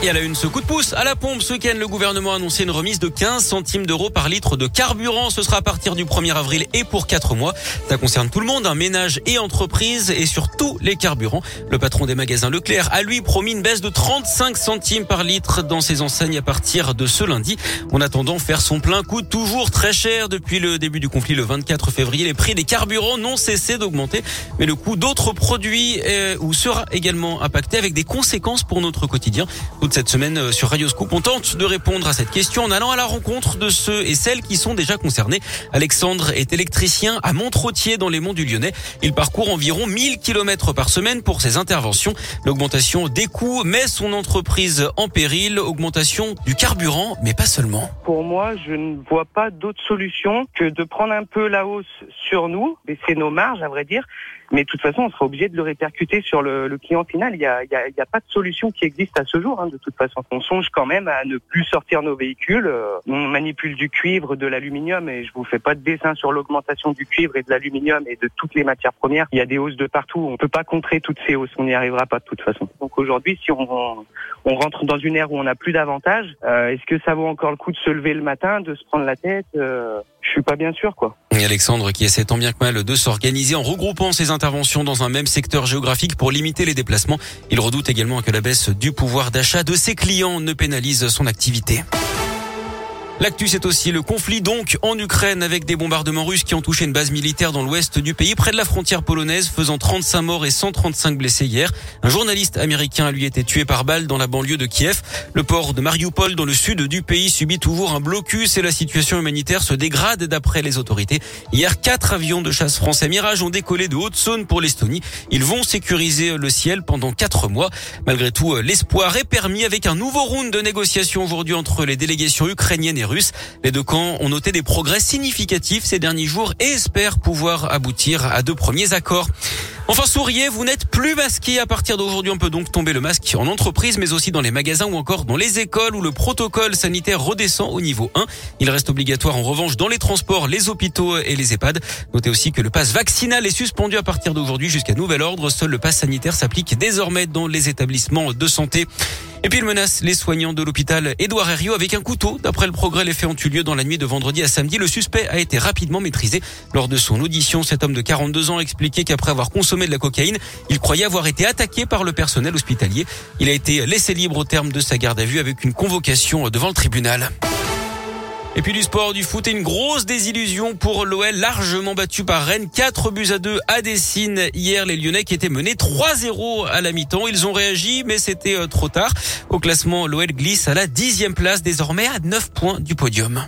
Et à la une, ce coup de pouce à la pompe. Ce week-end, le gouvernement a annoncé une remise de 15 centimes d'euros par litre de carburant. Ce sera à partir du 1er avril et pour 4 mois. Ça concerne tout le monde, un ménage et entreprise et sur tous les carburants. Le patron des magasins Leclerc a lui promis une baisse de 35 centimes par litre dans ses enseignes à partir de ce lundi. En attendant, faire son plein coûte toujours très cher. Depuis le début du conflit le 24 février, les prix des carburants n'ont cessé d'augmenter. Mais le coût d'autres produits est, ou sera également impacté avec des conséquences pour notre quotidien cette semaine euh, sur Radio Scoop. On tente de répondre à cette question en allant à la rencontre de ceux et celles qui sont déjà concernés. Alexandre est électricien à Montretier dans les monts du Lyonnais. Il parcourt environ 1000 km par semaine pour ses interventions. L'augmentation des coûts met son entreprise en péril. Augmentation du carburant, mais pas seulement. Pour moi, je ne vois pas d'autre solution que de prendre un peu la hausse sur nous, baisser nos marges, à vrai dire, mais de toute façon, on sera obligé de le répercuter sur le, le client final. Il n'y a, a, a, pas de solution qui existe à ce jour. Hein, de toute façon, on songe quand même à ne plus sortir nos véhicules. Euh, on manipule du cuivre, de l'aluminium, et je vous fais pas de dessin sur l'augmentation du cuivre et de l'aluminium et de toutes les matières premières. Il y a des hausses de partout. On peut pas contrer toutes ces hausses. On n'y arrivera pas de toute façon. Donc aujourd'hui, si on, on rentre dans une ère où on n'a plus d'avantages, euh, est-ce que ça vaut encore le coup de se lever le matin, de se prendre la tête euh, Je suis pas bien sûr, quoi. Et Alexandre qui essaie tant bien que mal de s'organiser en regroupant ses interventions dans un même secteur géographique pour limiter les déplacements. Il redoute également que la baisse du pouvoir d'achat de ses clients ne pénalise son activité. L'actu, c'est aussi le conflit donc en Ukraine avec des bombardements russes qui ont touché une base militaire dans l'ouest du pays, près de la frontière polonaise, faisant 35 morts et 135 blessés hier. Un journaliste américain a lui été tué par balle dans la banlieue de Kiev. Le port de Mariupol, dans le sud du pays, subit toujours un blocus et la situation humanitaire se dégrade d'après les autorités. Hier, quatre avions de chasse français Mirage ont décollé de Haute-Saône pour l'Estonie. Ils vont sécuriser le ciel pendant quatre mois. Malgré tout, l'espoir est permis avec un nouveau round de négociations aujourd'hui entre les délégations ukrainiennes et les deux camps ont noté des progrès significatifs ces derniers jours et espèrent pouvoir aboutir à deux premiers accords. Enfin, souriez, vous n'êtes plus masqué. À partir d'aujourd'hui, on peut donc tomber le masque en entreprise, mais aussi dans les magasins ou encore dans les écoles où le protocole sanitaire redescend au niveau 1. Il reste obligatoire en revanche dans les transports, les hôpitaux et les EHPAD. Notez aussi que le pass vaccinal est suspendu à partir d'aujourd'hui jusqu'à nouvel ordre. Seul le pass sanitaire s'applique désormais dans les établissements de santé. Et puis il menace les soignants de l'hôpital Édouard Herriot avec un couteau. D'après le progrès, les faits ont eu lieu dans la nuit de vendredi à samedi. Le suspect a été rapidement maîtrisé. Lors de son audition, cet homme de 42 ans a expliqué qu'après avoir consommé de la cocaïne, il croyait avoir été attaqué par le personnel hospitalier. Il a été laissé libre au terme de sa garde à vue avec une convocation devant le tribunal. Et puis du sport, du foot et une grosse désillusion pour l'OL, largement battu par Rennes. 4 buts à 2 à Dessine. Hier, les Lyonnais qui étaient menés 3-0 à la mi-temps. Ils ont réagi, mais c'était euh, trop tard. Au classement, l'OL glisse à la dixième place, désormais à 9 points du podium.